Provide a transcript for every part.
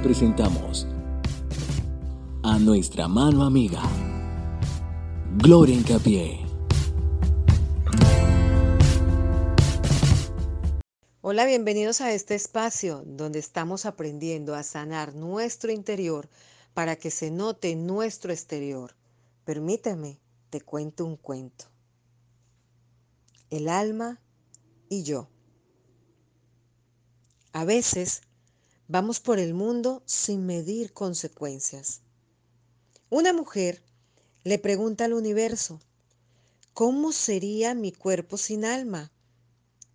Presentamos a nuestra mano amiga, Gloria Incapié. Hola, bienvenidos a este espacio donde estamos aprendiendo a sanar nuestro interior para que se note nuestro exterior. Permíteme, te cuento un cuento. El alma y yo. A veces vamos por el mundo sin medir consecuencias. Una mujer le pregunta al universo, ¿cómo sería mi cuerpo sin alma?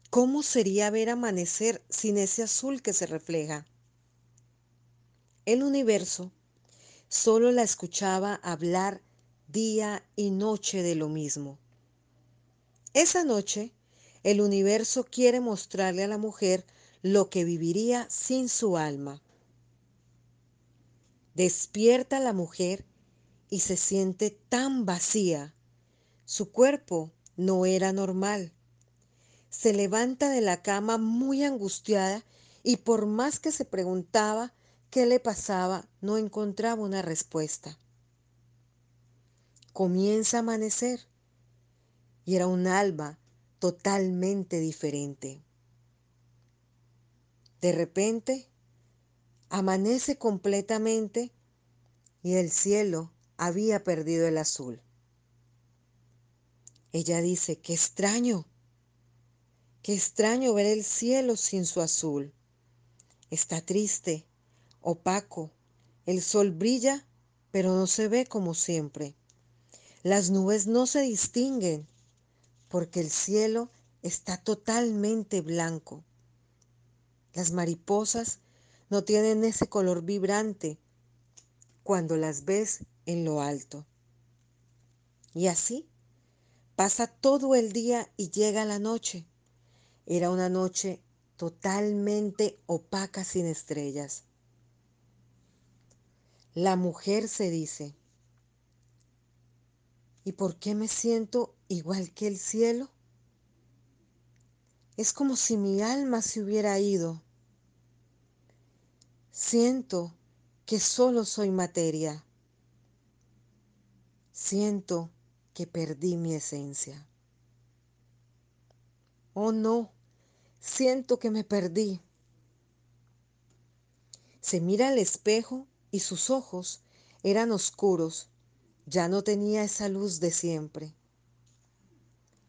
¿Cómo sería ver amanecer sin ese azul que se refleja? El universo solo la escuchaba hablar día y noche de lo mismo. Esa noche, el universo quiere mostrarle a la mujer lo que viviría sin su alma. Despierta la mujer y se siente tan vacía. Su cuerpo no era normal. Se levanta de la cama muy angustiada y por más que se preguntaba qué le pasaba, no encontraba una respuesta. Comienza a amanecer y era un alba totalmente diferente. De repente, amanece completamente y el cielo había perdido el azul. Ella dice, qué extraño, qué extraño ver el cielo sin su azul. Está triste, opaco, el sol brilla, pero no se ve como siempre. Las nubes no se distinguen porque el cielo está totalmente blanco. Las mariposas no tienen ese color vibrante cuando las ves en lo alto. Y así pasa todo el día y llega la noche. Era una noche totalmente opaca sin estrellas. La mujer se dice, ¿y por qué me siento igual que el cielo? Es como si mi alma se hubiera ido. Siento que solo soy materia. Siento que perdí mi esencia. Oh no, siento que me perdí. Se mira al espejo y sus ojos eran oscuros, ya no tenía esa luz de siempre.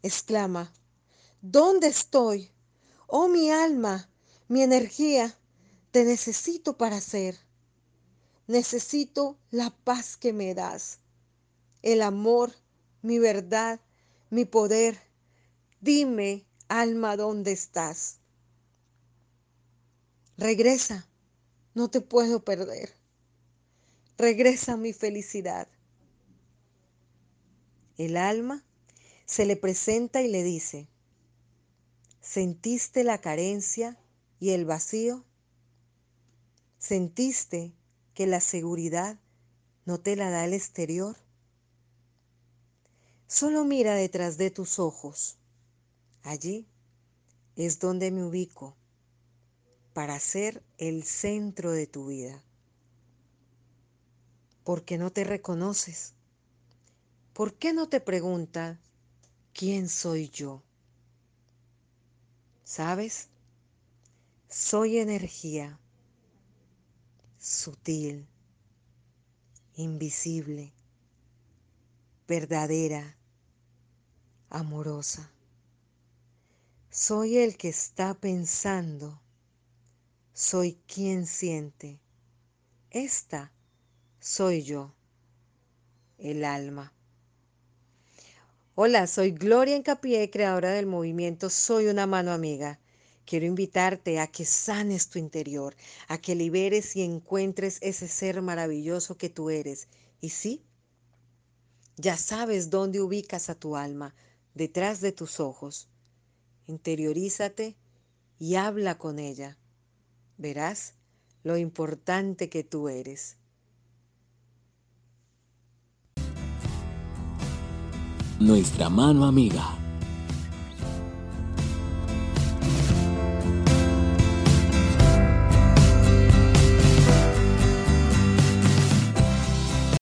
Exclama, ¿dónde estoy? Oh mi alma, mi energía, te necesito para ser. Necesito la paz que me das, el amor, mi verdad, mi poder. Dime, alma, ¿dónde estás? Regresa, no te puedo perder. Regresa mi felicidad. El alma se le presenta y le dice, ¿sentiste la carencia y el vacío? ¿Sentiste que la seguridad no te la da el exterior? Solo mira detrás de tus ojos. Allí es donde me ubico para ser el centro de tu vida. ¿Por qué no te reconoces? ¿Por qué no te preguntas quién soy yo? ¿Sabes? Soy energía sutil, invisible, verdadera, amorosa. Soy el que está pensando, soy quien siente. Esta soy yo, el alma. Hola, soy Gloria Encapié, creadora del movimiento Soy una mano amiga. Quiero invitarte a que sanes tu interior, a que liberes y encuentres ese ser maravilloso que tú eres. Y sí, ya sabes dónde ubicas a tu alma, detrás de tus ojos. Interiorízate y habla con ella. Verás lo importante que tú eres. Nuestra mano amiga